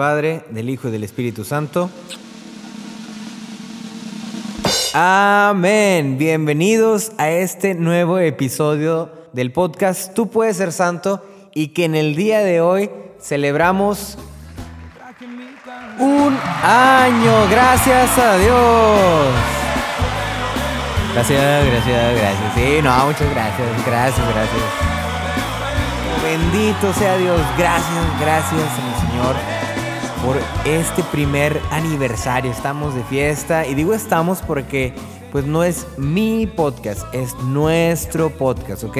Padre, del Hijo y del Espíritu Santo. Amén. Bienvenidos a este nuevo episodio del podcast Tú puedes ser santo y que en el día de hoy celebramos un año. Gracias a Dios. Gracias, gracias, gracias. Sí, no, muchas gracias, gracias, gracias. Bendito sea Dios. Gracias, gracias, Señor, por este primer aniversario. Estamos de fiesta y digo estamos porque pues no es mi podcast, es nuestro podcast, ¿ok?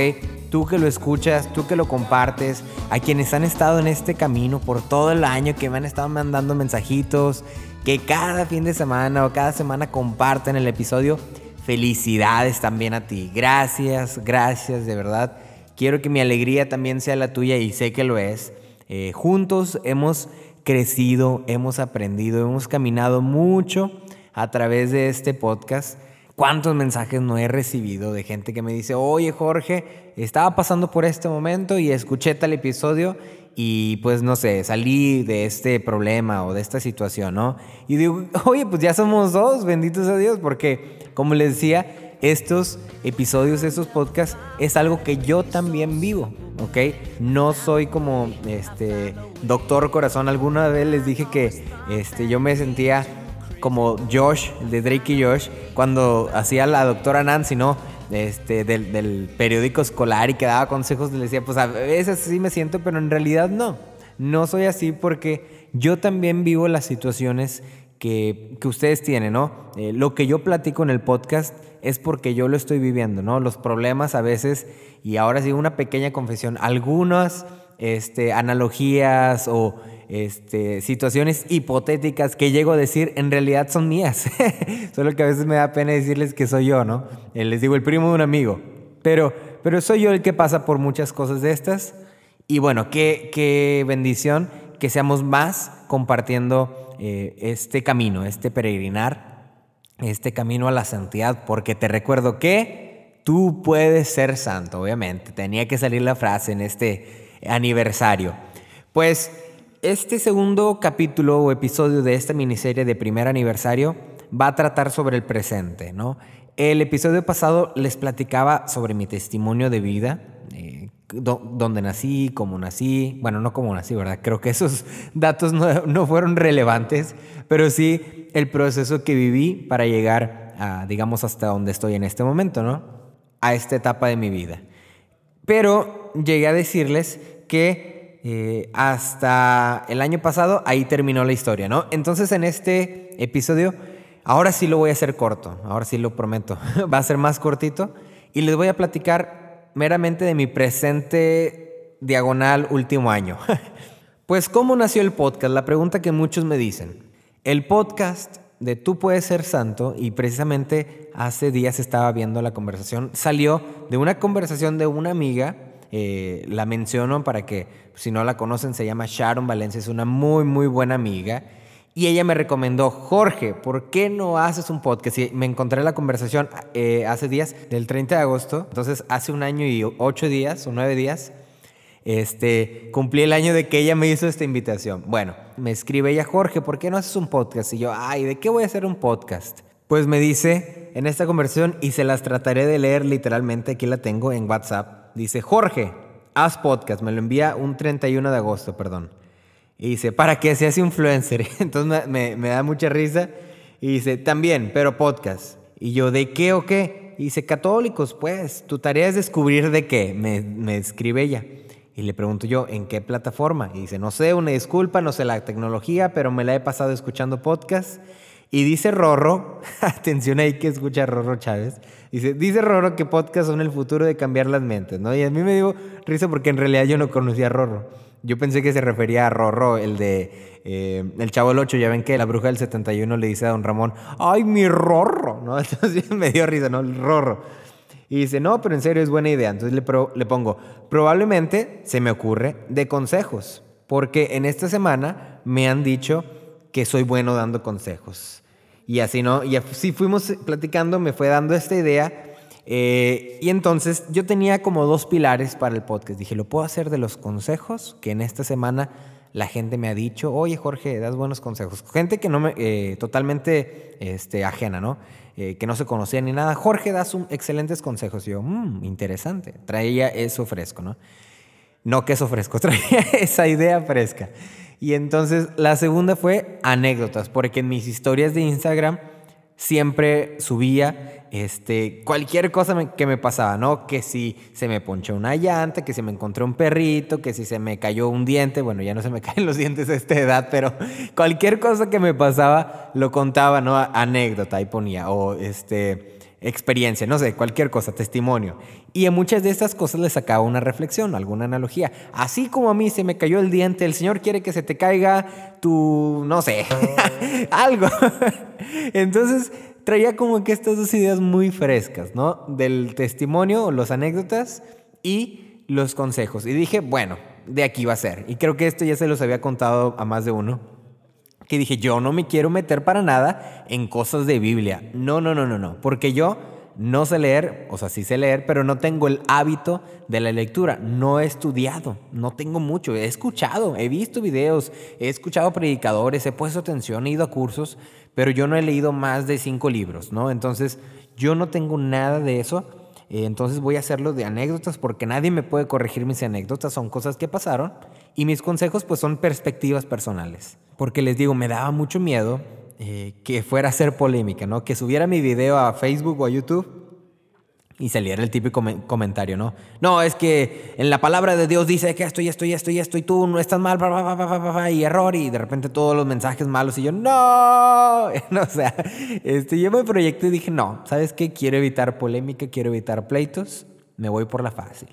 Tú que lo escuchas, tú que lo compartes, a quienes han estado en este camino por todo el año, que me han estado mandando mensajitos, que cada fin de semana o cada semana comparten el episodio. Felicidades también a ti. Gracias, gracias, de verdad. Quiero que mi alegría también sea la tuya y sé que lo es. Eh, juntos hemos crecido, hemos aprendido, hemos caminado mucho a través de este podcast. ¿Cuántos mensajes no he recibido de gente que me dice, oye Jorge, estaba pasando por este momento y escuché tal episodio y pues no sé, salí de este problema o de esta situación, ¿no? Y digo, oye, pues ya somos dos, benditos a Dios, porque como les decía, estos episodios, estos podcasts, es algo que yo también vivo, ¿ok? No soy como este doctor corazón. Alguna vez les dije que este, yo me sentía como Josh, de Drake y Josh, cuando hacía la doctora Nancy, ¿no? Este, del, periódico escolar y que daba consejos, le decía, pues a veces sí me siento, pero en realidad no. No soy así porque yo también vivo las situaciones que, ustedes tienen, ¿no? Eh, lo que yo platico en el podcast es porque yo lo estoy viviendo, ¿no? Los problemas a veces, y ahora sí una pequeña confesión, algunas este, analogías o este, situaciones hipotéticas que llego a decir en realidad son mías. Solo que a veces me da pena decirles que soy yo, ¿no? Eh, les digo el primo de un amigo. Pero, pero soy yo el que pasa por muchas cosas de estas. Y bueno, qué, qué bendición que seamos más compartiendo eh, este camino, este peregrinar, este camino a la santidad, porque te recuerdo que tú puedes ser santo, obviamente. Tenía que salir la frase en este aniversario. Pues este segundo capítulo o episodio de esta miniserie de primer aniversario va a tratar sobre el presente, ¿no? El episodio pasado les platicaba sobre mi testimonio de vida, eh, dónde nací, cómo nací, bueno, no cómo nací, ¿verdad? Creo que esos datos no, no, fueron relevantes, pero sí el proceso que viví para llegar a, digamos, hasta donde estoy en este momento, ¿no? A esta etapa de mi vida. Pero llegué a decirles que eh, hasta el año pasado, ahí terminó la historia, ¿no? Entonces en este episodio, ahora sí lo voy a hacer corto, ahora sí lo prometo, va a ser más cortito y les voy a platicar meramente de mi presente diagonal último año. pues, ¿cómo nació el podcast? La pregunta que muchos me dicen. El podcast de Tú puedes ser santo, y precisamente hace días estaba viendo la conversación, salió de una conversación de una amiga eh, la menciono para que, si no la conocen, se llama Sharon Valencia, es una muy, muy buena amiga. Y ella me recomendó, Jorge, ¿por qué no haces un podcast? Y me encontré la conversación eh, hace días, del 30 de agosto, entonces hace un año y ocho días o nueve días, este, cumplí el año de que ella me hizo esta invitación. Bueno, me escribe ella, Jorge, ¿por qué no haces un podcast? Y yo, ay, ¿de qué voy a hacer un podcast? Pues me dice en esta conversación, y se las trataré de leer literalmente, aquí la tengo en WhatsApp, Dice, Jorge, haz podcast. Me lo envía un 31 de agosto, perdón. Y dice, ¿para qué seas influencer? Entonces me, da mucha risa. Y dice, también, pero podcast. Y yo, ¿de qué o qué? Y dice, católicos, pues, tu tarea es descubrir de qué. Me, me escribe ella. Y le pregunto yo, ¿en qué plataforma? Y dice, no sé, una disculpa, no sé la tecnología, pero me la he pasado escuchando podcast. Y dice Rorro, atención ahí que escucha Rorro Chávez, dice, dice Rorro que podcast son el futuro de cambiar las mentes, ¿no? Y a mí me dio risa porque en realidad yo no conocía a Rorro. Yo pensé que se refería a Rorro, el de eh, El Chavo del 8. Ya ven que la bruja del 71 le dice a don Ramón, ¡ay, mi Rorro! ¿No? Entonces me dio risa, ¿no? El Rorro. Y dice, no, pero en serio es buena idea. Entonces le, le pongo, probablemente se me ocurre de consejos, porque en esta semana me han dicho que soy bueno dando consejos. Y así, ¿no? Y así fuimos platicando, me fue dando esta idea. Eh, y entonces yo tenía como dos pilares para el podcast. Dije, lo puedo hacer de los consejos, que en esta semana la gente me ha dicho, oye Jorge, das buenos consejos. Gente que no me, eh, totalmente este, ajena, ¿no? Eh, que no se conocía ni nada. Jorge, das excelentes consejos. Y yo, mmm, interesante. Traía eso fresco, ¿no? No queso fresco, traía esa idea fresca. Y entonces la segunda fue anécdotas, porque en mis historias de Instagram siempre subía este, cualquier cosa que me pasaba, ¿no? Que si se me ponchó una llanta, que si me encontré un perrito, que si se me cayó un diente, bueno, ya no se me caen los dientes a esta edad, pero cualquier cosa que me pasaba lo contaba, ¿no? Anécdota, ahí ponía, o este, experiencia, no sé, cualquier cosa, testimonio. Y en muchas de estas cosas le sacaba una reflexión, alguna analogía. Así como a mí se me cayó el diente, el Señor quiere que se te caiga tu, no sé, algo. Entonces traía como que estas dos ideas muy frescas, ¿no? Del testimonio, los anécdotas y los consejos. Y dije, bueno, de aquí va a ser. Y creo que esto ya se los había contado a más de uno que dije, yo no me quiero meter para nada en cosas de Biblia. No, no, no, no, no. Porque yo no sé leer, o sea, sí sé leer, pero no tengo el hábito de la lectura. No he estudiado, no tengo mucho. He escuchado, he visto videos, he escuchado predicadores, he puesto atención, he ido a cursos, pero yo no he leído más de cinco libros, ¿no? Entonces, yo no tengo nada de eso. Eh, entonces voy a hacerlo de anécdotas porque nadie me puede corregir mis anécdotas, son cosas que pasaron y mis consejos pues son perspectivas personales. Porque les digo, me daba mucho miedo eh, que fuera a ser polémica, ¿no? Que subiera mi video a Facebook o a YouTube y saliera el típico comentario, ¿no? No, es que en la palabra de Dios dice que esto y esto y esto y esto y tú no estás mal, y error, y de repente todos los mensajes malos y yo, no, o sea, este, yo me proyecté y dije, no, ¿sabes qué? Quiero evitar polémica, quiero evitar pleitos, me voy por la fácil,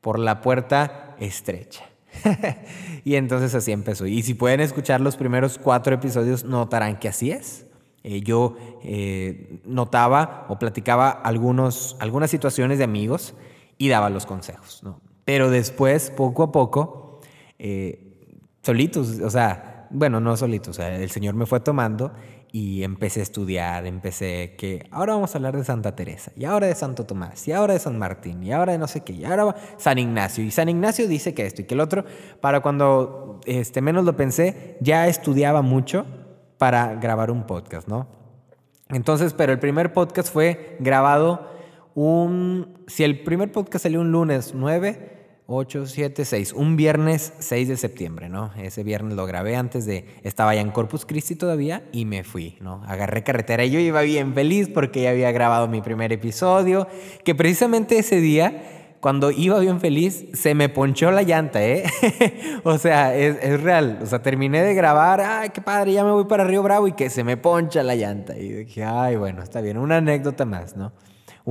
por la puerta estrecha. y entonces así empezó. Y si pueden escuchar los primeros cuatro episodios, notarán que así es. Eh, yo eh, notaba o platicaba algunos, algunas situaciones de amigos y daba los consejos, ¿no? Pero después, poco a poco, eh, solitos, o sea, bueno, no solitos, o sea, el Señor me fue tomando y empecé a estudiar, empecé que ahora vamos a hablar de Santa Teresa, y ahora de Santo Tomás, y ahora de San Martín, y ahora de no sé qué, y ahora San Ignacio, y San Ignacio dice que esto y que el otro, para cuando este, menos lo pensé, ya estudiaba mucho para grabar un podcast, ¿no? Entonces, pero el primer podcast fue grabado un... Si el primer podcast salió un lunes 9, 8, 7, 6, un viernes 6 de septiembre, ¿no? Ese viernes lo grabé antes de... Estaba ya en Corpus Christi todavía y me fui, ¿no? Agarré carretera y yo iba bien feliz porque ya había grabado mi primer episodio, que precisamente ese día cuando iba bien feliz, se me ponchó la llanta, ¿eh? o sea, es, real. O sea, terminé de grabar, ay, qué padre, ya me voy para Río Bravo y que se me poncha la llanta. Y dije, ay, bueno, está bien, una anécdota más, ¿no?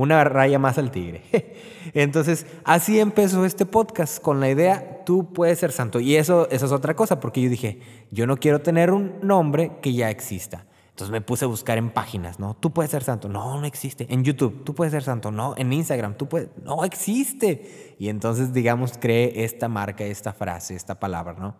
Una raya más al tigre. Entonces, así empezó este podcast con la idea, tú puedes ser santo. Y eso, eso es otra cosa, porque yo dije, yo no quiero tener un nombre que ya exista. Entonces me puse a buscar en páginas, ¿no? Tú puedes ser santo. No, no existe. En YouTube, tú puedes ser santo. No, en Instagram, tú puedes. No existe. Y entonces, digamos, creé esta marca, esta frase, esta palabra, ¿no?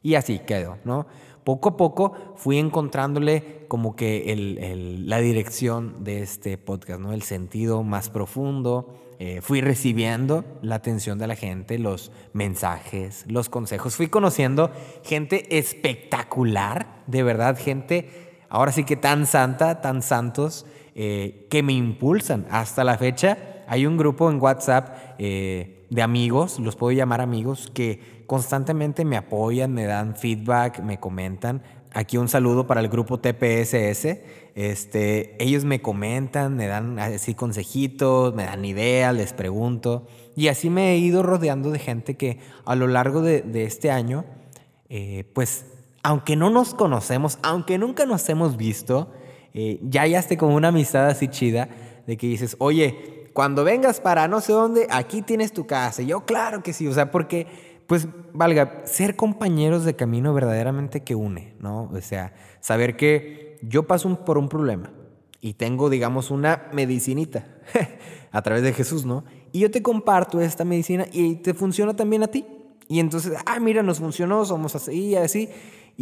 Y así quedó, ¿no? Poco a poco fui encontrándole como que el, la dirección de este podcast, ¿no? El sentido más profundo. Eh, fui recibiendo la atención de la gente, los mensajes, los consejos. Fui conociendo gente espectacular, de verdad, gente ahora sí que tan santa, tan santos, eh, que me impulsan. Hasta la fecha hay un grupo en WhatsApp eh, de amigos, los puedo llamar amigos, que constantemente me apoyan, me dan feedback, me comentan. Aquí un saludo para el grupo TPSS. Este, ellos me comentan, me dan así consejitos, me dan ideas, les pregunto. Y así me he ido rodeando de gente que a lo largo de, este año, eh, pues aunque no nos conocemos, aunque nunca nos hemos visto, eh, ya hallaste como una amistad así chida de que dices, oye, cuando vengas para no sé dónde, aquí tienes tu casa. Y yo, claro que sí, o sea, porque, pues, valga, ser compañeros de camino verdaderamente que une, ¿no? O sea, saber que yo paso por un problema y tengo, digamos, una medicinita a través de Jesús, ¿no? Y yo te comparto esta medicina y te funciona también a ti. Y entonces, ah, mira, nos funcionó, somos así y así.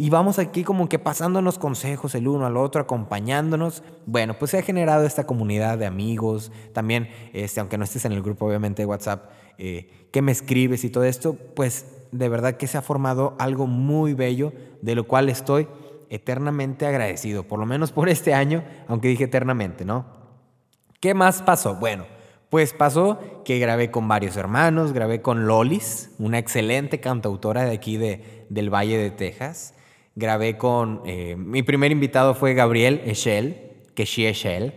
Y vamos aquí como que pasándonos consejos el uno al otro, acompañándonos. Bueno, pues se ha generado esta comunidad de amigos. También, este, aunque no estés en el grupo obviamente de WhatsApp, eh, que me escribes y todo esto, pues de verdad que se ha formado algo muy bello, de lo cual estoy eternamente agradecido, por lo menos por este año, aunque dije eternamente, ¿no? ¿Qué más pasó? Bueno, pues pasó que grabé con varios hermanos, grabé con Lolis, una excelente cantautora de aquí de, del Valle de Texas. Grabé con, eh, mi primer invitado fue Gabriel Echel, que sí Echel,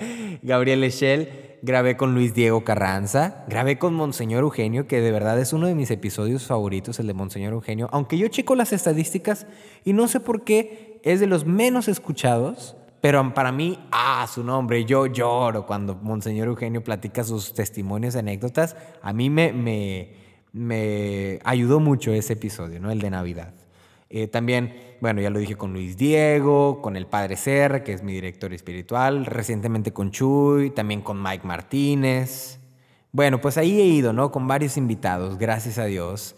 Gabriel Echel. Grabé con Luis Diego Carranza, grabé con Monseñor Eugenio, que de verdad es uno de mis episodios favoritos, el de Monseñor Eugenio, aunque yo checo las estadísticas y no sé por qué es de los menos escuchados, pero para mí, ah, su nombre, yo lloro cuando Monseñor Eugenio platica sus testimonios, anécdotas. A mí me, me, me ayudó mucho ese episodio, ¿no? El de Navidad. Eh, también, bueno, ya lo dije con Luis Diego, con el Padre Serra, que es mi director espiritual, recientemente con Chuy, también con Mike Martínez. Bueno, pues ahí he ido, ¿no? Con varios invitados, gracias a Dios.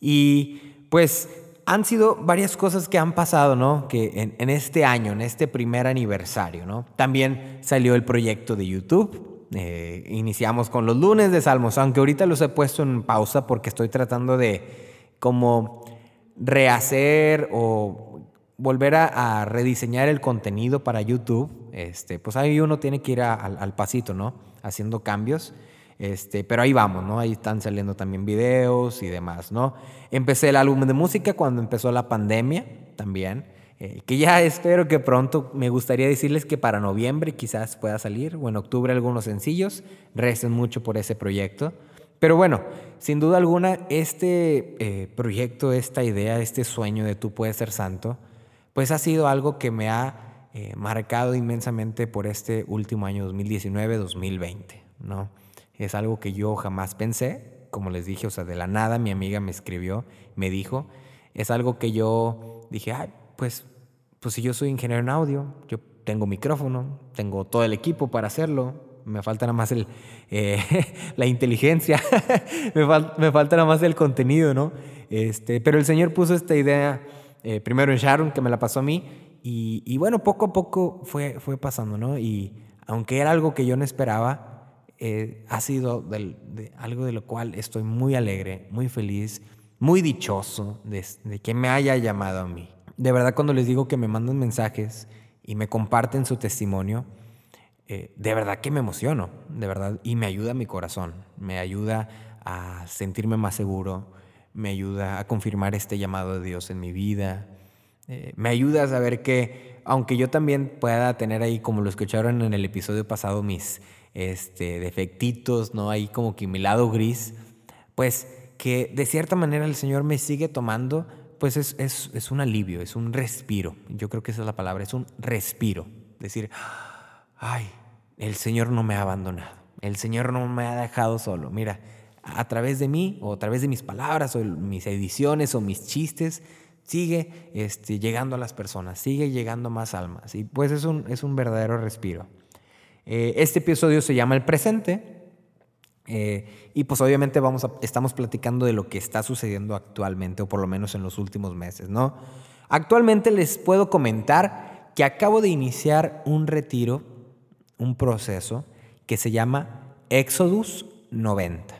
Y pues han sido varias cosas que han pasado, ¿no? Que en, este año, en este primer aniversario, ¿no? También salió el proyecto de YouTube. Eh, iniciamos con los lunes de Salmos, aunque ahorita los he puesto en pausa porque estoy tratando de como rehacer o volver a, rediseñar el contenido para YouTube. Este, pues ahí uno tiene que ir al pasito, ¿no? Haciendo cambios. Este, pero ahí vamos, ¿no? Ahí están saliendo también videos y demás, ¿no? Empecé el álbum de música cuando empezó la pandemia también, eh, que ya espero que pronto, me gustaría decirles que para noviembre quizás pueda salir, o en octubre algunos sencillos, recen mucho por ese proyecto. Pero bueno, sin duda alguna, este eh, proyecto, esta idea, este sueño de tú puedes ser santo, pues ha sido algo que me ha eh, marcado inmensamente por este último año 2019-2020, ¿no? Es algo que yo jamás pensé, como les dije, o sea, de la nada mi amiga me escribió, me dijo, es algo que yo dije, ay, pues, pues si yo soy ingeniero en audio, yo tengo micrófono, tengo todo el equipo para hacerlo, me falta nada más el, eh, la inteligencia, me, me, falta nada más el contenido, ¿no? Este, pero el Señor puso esta idea eh, primero en Sharon, que me la pasó a mí, y, y, bueno, poco a poco fue, fue pasando, ¿no? Y aunque era algo que yo no esperaba, eh, ha sido de algo de lo cual estoy muy alegre, muy feliz, muy dichoso de, que me haya llamado a mí. De verdad cuando les digo que me mandan mensajes y me comparten su testimonio, eh, de verdad que me emociono, de verdad, y me ayuda mi corazón, me ayuda a sentirme más seguro, me ayuda a confirmar este llamado de Dios en mi vida, eh, me ayuda a saber que, aunque yo también pueda tener ahí, como lo escucharon en el episodio pasado, mis este, defectitos, ¿no? Ahí como que mi lado gris, pues que de cierta manera el Señor me sigue tomando, pues es, es, es un alivio, es un respiro. Yo creo que esa es la palabra, es un respiro. Decir, ay, el Señor no me ha abandonado, el Señor no me ha dejado solo. Mira, a través de mí, o a través de mis palabras, o mis ediciones, o mis chistes, sigue este, llegando a las personas, sigue llegando más almas. Y pues es un, es un verdadero respiro. Eh, este episodio se llama El Presente eh, y pues obviamente vamos estamos platicando de lo que está sucediendo actualmente o por lo menos en los últimos meses, ¿no? Actualmente les puedo comentar que acabo de iniciar un retiro, un proceso que se llama Exodus 90,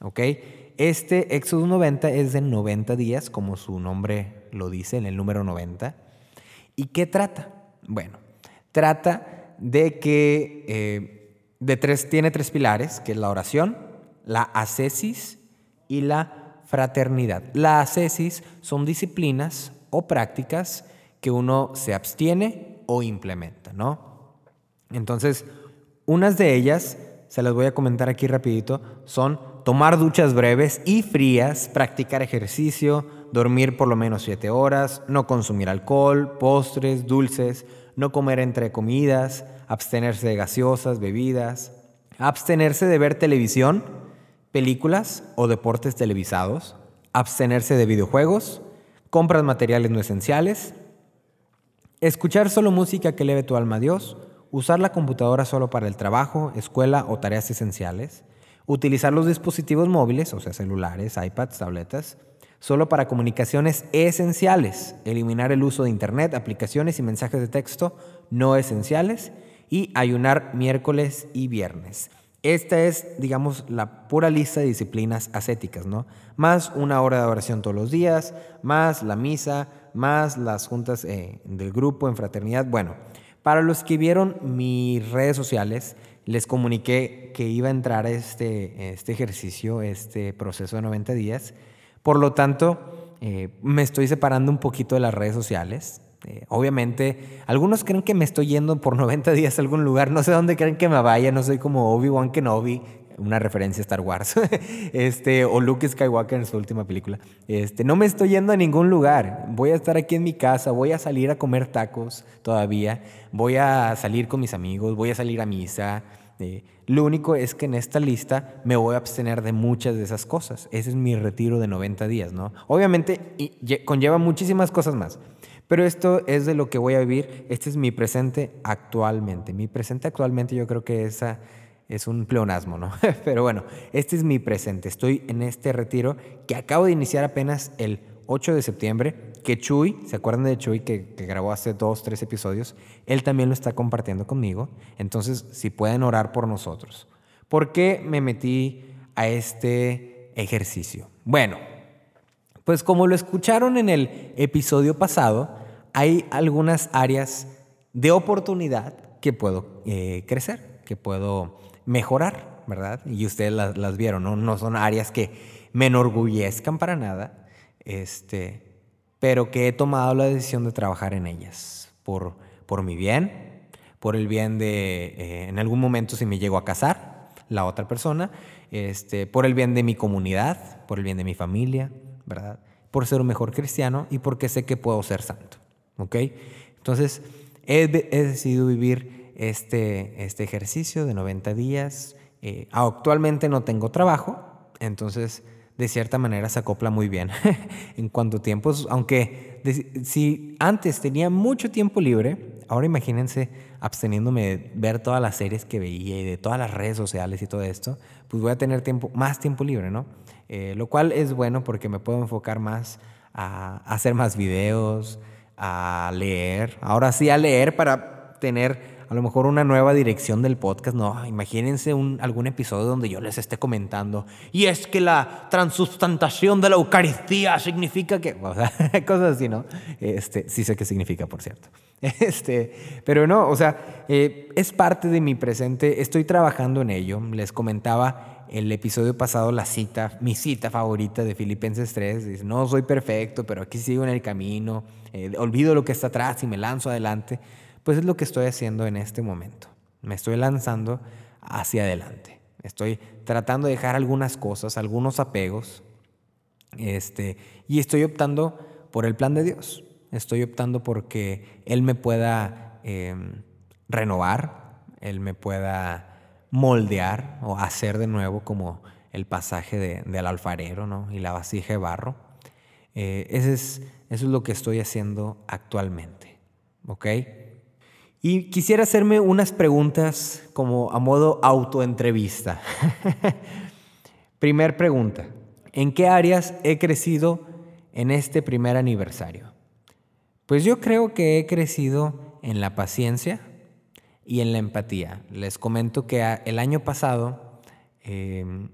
¿ok? Este Exodus 90 es de 90 días, como su nombre lo dice, en el número 90. ¿Y qué trata? Bueno, trata de que eh, de tres, tiene tres pilares, que es la oración, la ascesis y la fraternidad. La ascesis son disciplinas o prácticas que uno se abstiene o implementa, ¿no? Entonces, unas de ellas, se las voy a comentar aquí rapidito, son tomar duchas breves y frías, practicar ejercicio, dormir por lo menos siete horas, no consumir alcohol, postres, dulces, no comer entre comidas, abstenerse de gaseosas, bebidas, abstenerse de ver televisión, películas o deportes televisados, abstenerse de videojuegos, compras materiales no esenciales, escuchar solo música que eleve tu alma a Dios, usar la computadora solo para el trabajo, escuela o tareas esenciales, utilizar los dispositivos móviles, o sea, celulares, iPads, tabletas, solo para comunicaciones esenciales, eliminar el uso de Internet, aplicaciones y mensajes de texto no esenciales y ayunar miércoles y viernes. Esta es, digamos, la pura lista de disciplinas ascéticas, ¿no? Más una hora de oración todos los días, más la misa, más las juntas eh, del grupo en fraternidad. Bueno, para los que vieron mis redes sociales, les comuniqué que iba a entrar este, este ejercicio, este proceso de 90 días. Por lo tanto, eh, me estoy separando un poquito de las redes sociales. Eh, obviamente, algunos creen que me estoy yendo por 90 días a algún lugar. No sé dónde creen que me vaya. No soy como Obi-Wan Kenobi, una referencia a Star Wars, este, o Luke Skywalker en su última película. Este, no me estoy yendo a ningún lugar. Voy a estar aquí en mi casa, voy a salir a comer tacos todavía, voy a salir con mis amigos, voy a salir a misa. Eh, lo único es que en esta lista me voy a abstener de muchas de esas cosas. Ese es mi retiro de 90 días, ¿no? Obviamente conlleva muchísimas cosas más. Pero esto es de lo que voy a vivir. Este es mi presente actualmente. Mi presente actualmente yo creo que esa es un pleonasmo, ¿no? Pero bueno, este es mi presente. Estoy en este retiro que acabo de iniciar apenas el 8 de septiembre, que Chuy, ¿se acuerdan de Chuy que, grabó hace dos, tres episodios? Él también lo está compartiendo conmigo. Entonces, si pueden orar por nosotros. ¿Por qué me metí a este ejercicio? Bueno, pues como lo escucharon en el episodio pasado, hay algunas áreas de oportunidad que puedo eh, crecer, que puedo mejorar, ¿verdad? Y ustedes las, vieron, ¿no? No son áreas que me enorgullezcan para nada, este, pero que he tomado la decisión de trabajar en ellas por, por mi bien, por el bien de, eh, en algún momento si me llego a casar, la otra persona, este, por el bien de mi comunidad, por el bien de mi familia, ¿verdad? Por ser un mejor cristiano y porque sé que puedo ser santo, ¿ok? Entonces, he, he decidido vivir este, este ejercicio de 90 días. Eh, actualmente no tengo trabajo, entonces de cierta manera se acopla muy bien en cuanto a tiempos, aunque si antes tenía mucho tiempo libre, ahora imagínense absteniéndome de ver todas las series que veía y de todas las redes sociales y todo esto, pues voy a tener tiempo, más tiempo libre, ¿no? Eh, lo cual es bueno porque me puedo enfocar más a hacer más videos, a leer, ahora sí a leer para tener a lo mejor una nueva dirección del podcast. No, imagínense algún episodio donde yo les esté comentando. Y es que la transustantación de la Eucaristía significa que. O sea, cosas así, ¿no? Este, sí sé qué significa, por cierto. Este, pero no, o sea, eh, es parte de mi presente. Estoy trabajando en ello. Les comentaba el episodio pasado la cita, mi cita favorita de Filipenses 3. Dice, no soy perfecto, pero aquí sigo en el camino. Eh, olvido lo que está atrás y me lanzo adelante. Pues es lo que estoy haciendo en este momento. Me estoy lanzando hacia adelante. Estoy tratando de dejar algunas cosas, algunos apegos, este, y estoy optando por el plan de Dios. Estoy optando porque Él me pueda em, renovar, Él me pueda moldear o hacer de nuevo como el pasaje de, del alfarero ¿no? y la vasija de barro. Eh, ese es, eso es lo que estoy haciendo actualmente. ¿Ok? Y quisiera hacerme unas preguntas como a modo autoentrevista. Primer pregunta. ¿En qué áreas he crecido en este primer aniversario? Pues yo creo que he crecido en la paciencia y en la empatía. Les comento que el año pasado, em,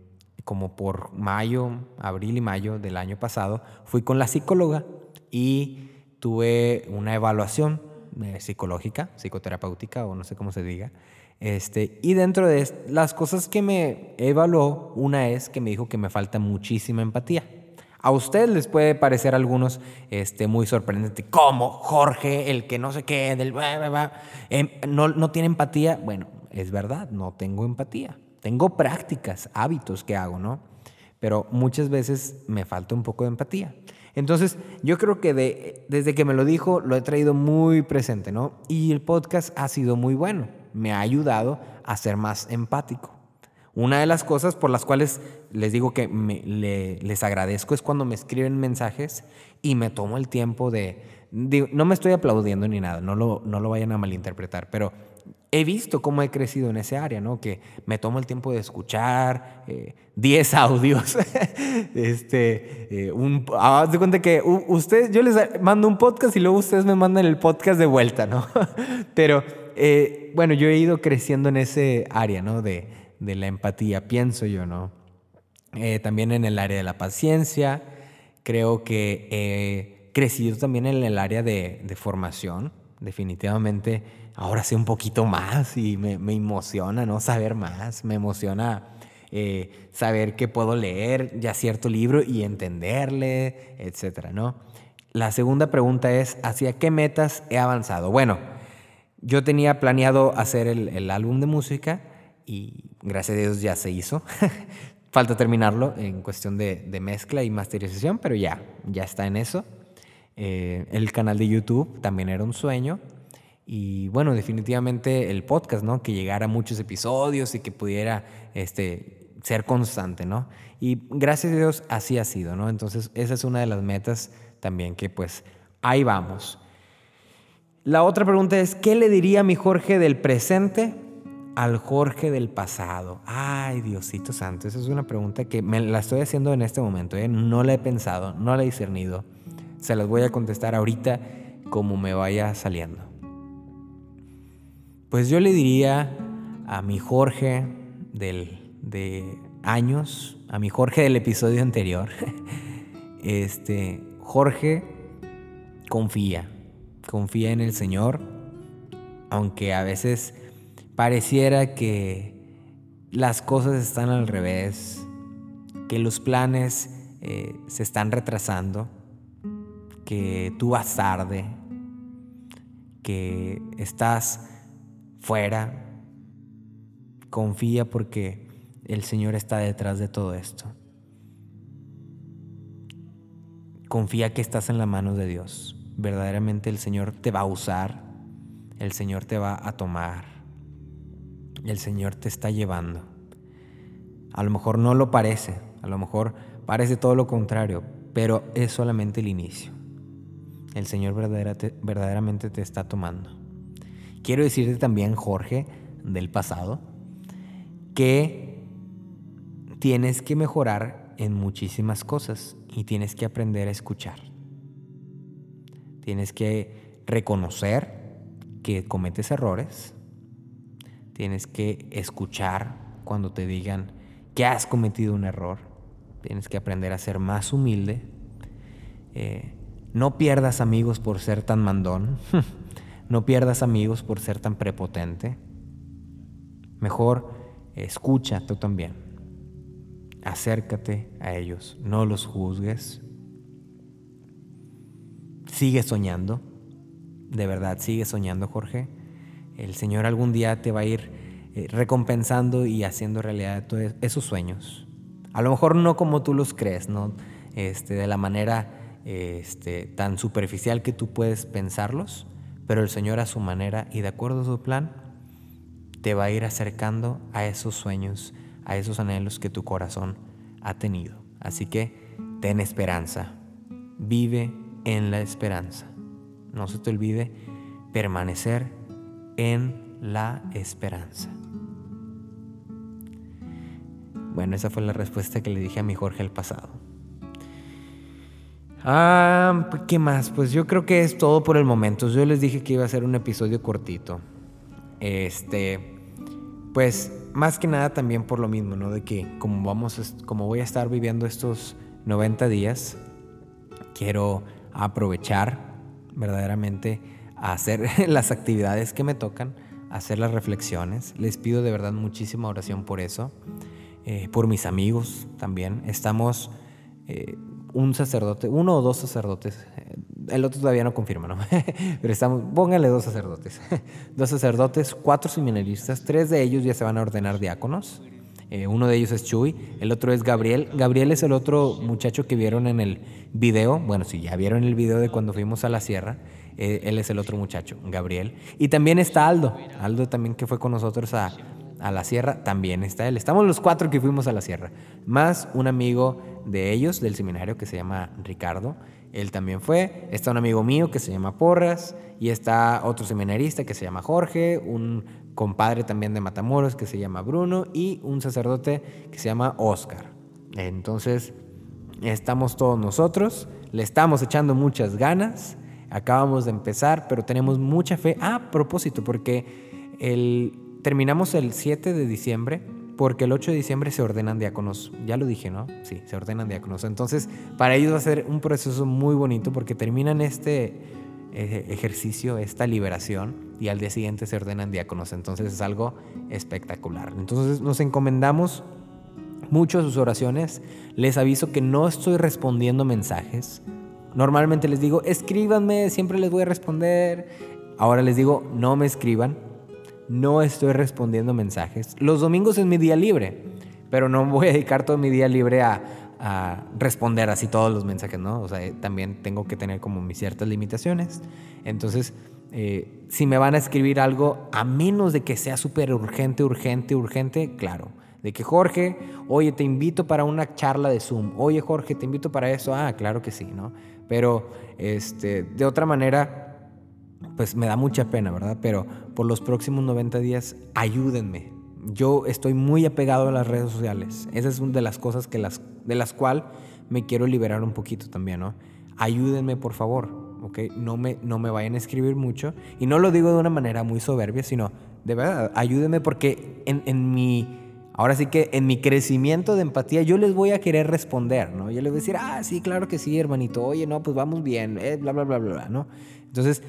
como por mayo, abril y mayo del año pasado, fui con la psicóloga y tuve una evaluación eh, psicológica, psicoterapéutica o no sé cómo se diga. Este, y dentro de las cosas que me evaluó, una es que me dijo que me falta muchísima empatía. A ustedes les puede parecer algunos este, muy sorprendente. ¿Cómo? Jorge, el que no sé qué, del... Em, no, no tiene empatía. Bueno, es verdad, no tengo empatía. Tengo prácticas, hábitos que hago, ¿no? Pero muchas veces me falta un poco de empatía. Entonces, yo creo que de, desde que me lo dijo, lo he traído muy presente, ¿no? Y el podcast ha sido muy bueno. Me ha ayudado a ser más empático. Una de las cosas por las cuales les digo que les agradezco es cuando me escriben mensajes y me tomo el tiempo de, no me estoy aplaudiendo ni nada, no lo, no lo vayan a malinterpretar, pero he visto cómo he crecido en ese área, ¿no? Que me tomo el tiempo de escuchar 10 eh, audios. este, eh, un, ah, de cuenta que ustedes, yo les mando un podcast y luego ustedes me mandan el podcast de vuelta, ¿no? Pero eh, bueno, yo he ido creciendo en ese área, ¿no? De, de la empatía, pienso yo, ¿no? Eh, también en el área de la paciencia, creo que he crecido también en el área de, de formación, definitivamente ahora sé un poquito más y me, me emociona, ¿no? Saber más, me emociona eh, saber que puedo leer ya cierto libro y entenderle, etcétera, ¿no? La segunda pregunta es, ¿hacia qué metas he avanzado? Bueno, yo tenía planeado hacer el, álbum de música y gracias a Dios ya se hizo. Falta terminarlo en cuestión de, mezcla y masterización, pero ya, ya está en eso. Eh, el canal de YouTube también era un sueño. Y bueno, definitivamente el podcast, ¿no? Que llegara a muchos episodios y que pudiera este, ser constante, ¿no? Y gracias a Dios así ha sido, ¿no? Entonces esa es una de las metas también que pues ahí vamos. La otra pregunta es, ¿qué le diría mi Jorge del presente al Jorge del pasado? Ay, Diosito Santo, esa es una pregunta que me la estoy haciendo en este momento, ¿eh? no la he pensado, no la he discernido. Se las voy a contestar ahorita como me vaya saliendo. Pues yo le diría a mi Jorge del de años, a mi Jorge del episodio anterior. Este, Jorge confía, confía en el Señor, aunque a veces pareciera que las cosas están al revés, que los planes eh, se están retrasando, que tú vas tarde, que estás fuera. Confía porque el Señor está detrás de todo esto. Confía que estás en la mano de Dios. Verdaderamente el Señor te va a usar, el Señor te va a tomar, el Señor te está llevando. A lo mejor no lo parece, a lo mejor parece todo lo contrario, pero es solamente el inicio. El Señor verdaderamente te está tomando. Quiero decirte también, Jorge, del pasado, que tienes que mejorar en muchísimas cosas y tienes que aprender a escuchar. Tienes que reconocer que cometes errores. Tienes que escuchar cuando te digan que has cometido un error. Tienes que aprender a ser más humilde. Eh, no pierdas amigos por ser tan mandón. no pierdas amigos por ser tan prepotente. Mejor escucha tú también acércate a ellos, no los juzgues. Sigue soñando, de verdad, sigue soñando, Jorge. El Señor algún día te va a ir eh, recompensando y haciendo realidad todos esos sueños. A lo mejor no como tú los crees, ¿no? Este, de la manera este, tan superficial que tú puedes pensarlos, pero el Señor a su manera y de acuerdo a su plan te va a ir acercando a esos sueños a esos anhelos que tu corazón ha tenido. Así que ten esperanza, vive en la esperanza. No se te olvide permanecer en la esperanza. Bueno, esa fue la respuesta que le dije a mi Jorge el pasado. Ah, ¿qué más? Pues yo creo que es todo por el momento. Yo les dije que iba a ser un episodio cortito. Este, pues más que nada también por lo mismo, ¿no? De que como vamos, como voy a estar viviendo estos 90 días, quiero aprovechar verdaderamente a hacer las actividades que me tocan, hacer las reflexiones. Les pido de verdad muchísima oración por eso, eh, por mis amigos también. Estamos eh, un sacerdote, uno o dos sacerdotes, eh, el otro todavía no confirma, ¿no? Pero estamos, póngale dos sacerdotes, dos sacerdotes, cuatro seminaristas, tres de ellos ya se van a ordenar diáconos. Eh, uno de ellos es Chuy, el otro es Gabriel. Gabriel es el otro muchacho que vieron en el video. Bueno, si ya vieron el video de cuando fuimos a la sierra, eh, él es el otro muchacho, Gabriel. Y también está Aldo, Aldo también que fue con nosotros a, a la sierra, también está él. Estamos los cuatro que fuimos a la sierra, más un amigo de ellos del seminario que se llama Ricardo. Él también fue. Está un amigo mío que se llama Porras y está otro seminarista que se llama Jorge, un compadre también de Matamoros que se llama Bruno y un sacerdote que se llama Oscar. Entonces, estamos todos nosotros, le estamos echando muchas ganas. Acabamos de empezar, pero tenemos mucha fe. Ah, a propósito, porque el terminamos el 7 de diciembre porque el 8 de diciembre se ordenan diáconos. Ya lo dije, ¿no? Sí, se ordenan diáconos. Entonces, para ellos va a ser un proceso muy bonito porque terminan este eh, ejercicio, esta liberación, y al día siguiente se ordenan diáconos. Entonces es algo espectacular. Entonces nos encomendamos mucho a sus oraciones. Les aviso que no estoy respondiendo mensajes. Normalmente les digo, escríbanme, siempre les voy a responder. Ahora les digo, no me escriban no estoy respondiendo mensajes. Los domingos es mi día libre, pero no voy a dedicar todo mi día libre a, responder así todos los mensajes, ¿no? O sea, también tengo que tener como mis ciertas limitaciones. Entonces, eh, si me van a escribir algo, a menos de que sea súper urgente, urgente, urgente, claro. De que Jorge, oye, te invito para una charla de Zoom. Oye, Jorge, te invito para eso. Ah, claro que sí, ¿no? Pero este, de otra manera, pues me da mucha pena, ¿verdad? Pero por los próximos 90 días, ayúdenme. Yo estoy muy apegado a las redes sociales. Esa es una de las cosas que las, de las cuales me quiero liberar un poquito también, ¿no? Ayúdenme, por favor, ¿ok? No me, no me vayan a escribir mucho. Y no lo digo de una manera muy soberbia, sino de verdad, ayúdenme porque en, en mi... Ahora sí que en mi crecimiento de empatía yo les voy a querer responder, ¿no? Yo les voy a decir, ah, sí, claro que sí, hermanito, oye, no, pues vamos bien, eh, bla, bla, bla, bla, ¿no? Entonces,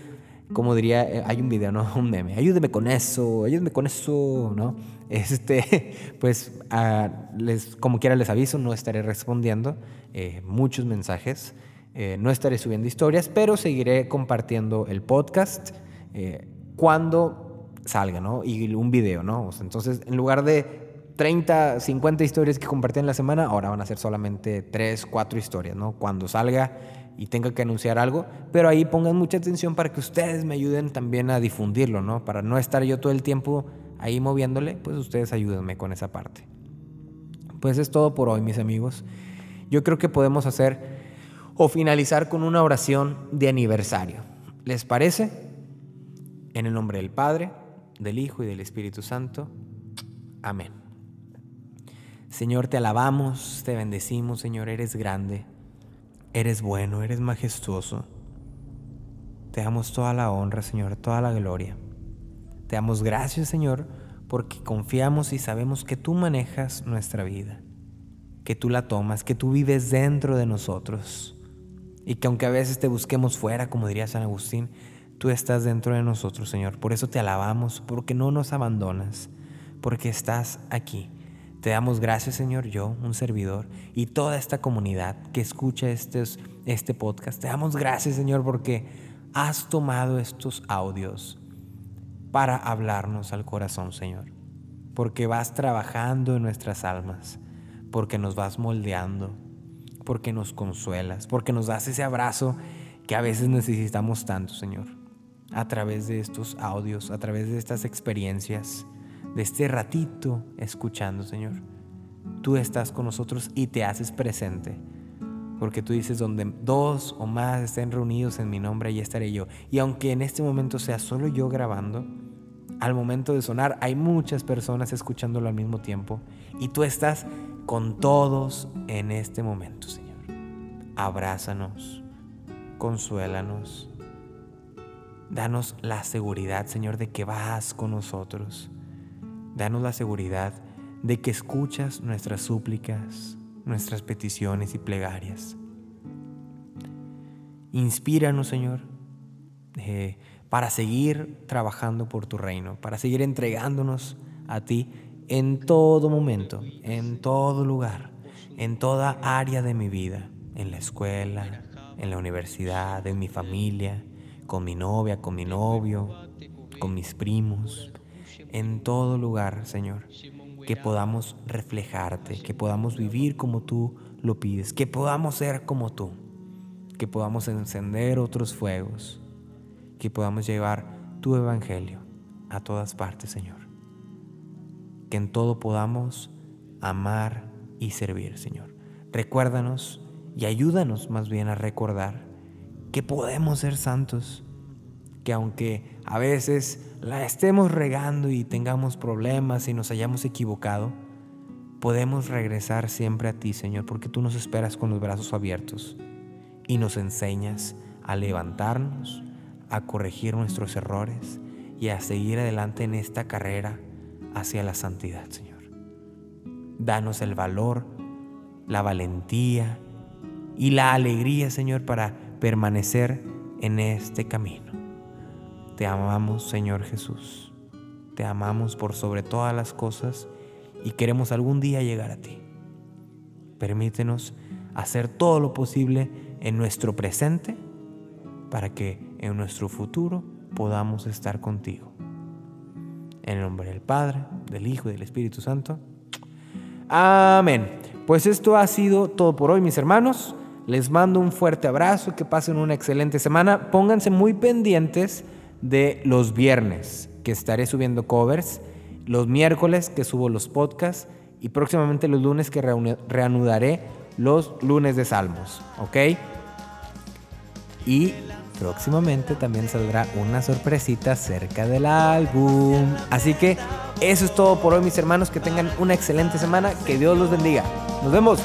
como diría, eh, hay un video, ¿no? Un meme, ayúdeme con eso, ayúdeme con eso, ¿no? Este, pues, les, como quiera les aviso, no estaré respondiendo eh, muchos mensajes, eh, no estaré subiendo historias, pero seguiré compartiendo el podcast cuando salga, ¿no? Y un video, ¿no? entonces, en lugar de 30, 50 historias que compartí en la semana, ahora van a ser solamente 3, 4 historias, ¿no? Cuando salga y tenga que anunciar algo, pero ahí pongan mucha atención para que ustedes me ayuden también a difundirlo, ¿no? Para no estar yo todo el tiempo ahí moviéndole, pues ustedes ayúdenme con esa parte. Pues es todo por hoy, mis amigos. Yo creo que podemos hacer o finalizar con una oración de aniversario. ¿Les parece? En el nombre del Padre, del Hijo y del Espíritu Santo. Amén. Señor, te alabamos, te bendecimos, Señor, eres grande. Eres bueno, eres majestuoso. Te damos toda la honra, Señor, toda la gloria. Te damos gracias, Señor, porque confiamos y sabemos que tú manejas nuestra vida, que tú la tomas, que tú vives dentro de nosotros y que aunque a veces te busquemos fuera, como diría San Agustín, tú estás dentro de nosotros, Señor. Por eso te alabamos, porque no nos abandonas, porque estás aquí te damos gracias, Señor, yo, un servidor, y toda esta comunidad que escucha estos, este podcast. Te damos gracias, Señor, porque has tomado estos audios para hablarnos al corazón, Señor. Porque vas trabajando en nuestras almas, porque nos vas moldeando, porque nos consuelas, porque nos das ese abrazo que a veces necesitamos tanto, Señor. A través de estos audios, a través de estas experiencias de este ratito escuchando, Señor. Tú estás con nosotros y te haces presente. Porque tú dices, donde dos o más estén reunidos en mi nombre, ahí estaré yo. Y aunque en este momento sea solo yo grabando, al momento de sonar hay muchas personas escuchándolo al mismo tiempo. Y tú estás con todos en este momento, Señor. Abrázanos, consuélanos. Danos la seguridad, Señor, de que vas con nosotros Danos la seguridad de que escuchas nuestras súplicas, nuestras peticiones y plegarias. Inspíranos, Señor, eh, para seguir trabajando por tu reino, para seguir entregándonos a ti en todo momento, en todo lugar, en toda área de mi vida, en la escuela, en la universidad, en mi familia, con mi novia, con mi novio, con mis primos, en todo lugar, Señor, que podamos reflejarte, que podamos vivir como tú lo pides, que podamos ser como tú, que podamos encender otros fuegos, que podamos llevar tu evangelio a todas partes, Señor. Que en todo podamos amar y servir, Señor. Recuérdanos y ayúdanos más bien a recordar que podemos ser santos que aunque a veces la estemos regando y tengamos problemas y nos hayamos equivocado, podemos regresar siempre a ti, Señor, porque tú nos esperas con los brazos abiertos y nos enseñas a levantarnos, a corregir nuestros errores y a seguir adelante en esta carrera hacia la santidad, Señor. danos el valor, la valentía y la alegría, Señor, para permanecer en este camino. Te amamos, Señor Jesús. Te amamos por sobre todas las cosas y queremos algún día llegar a ti. Permítenos hacer todo lo posible en nuestro presente para que en nuestro futuro podamos estar contigo. En el nombre del Padre, del Hijo y del Espíritu Santo. Amén. Pues esto ha sido todo por hoy, mis hermanos. Les mando un fuerte abrazo, que pasen una excelente semana. Pónganse muy pendientes de los viernes, que estaré subiendo covers, los miércoles que subo los podcasts y próximamente los lunes que reanudaré los lunes de salmos, ¿ok? Y próximamente también saldrá una sorpresita cerca del álbum. Así que eso es todo por hoy, mis hermanos. Que tengan una excelente semana. Que Dios los bendiga. Nos vemos.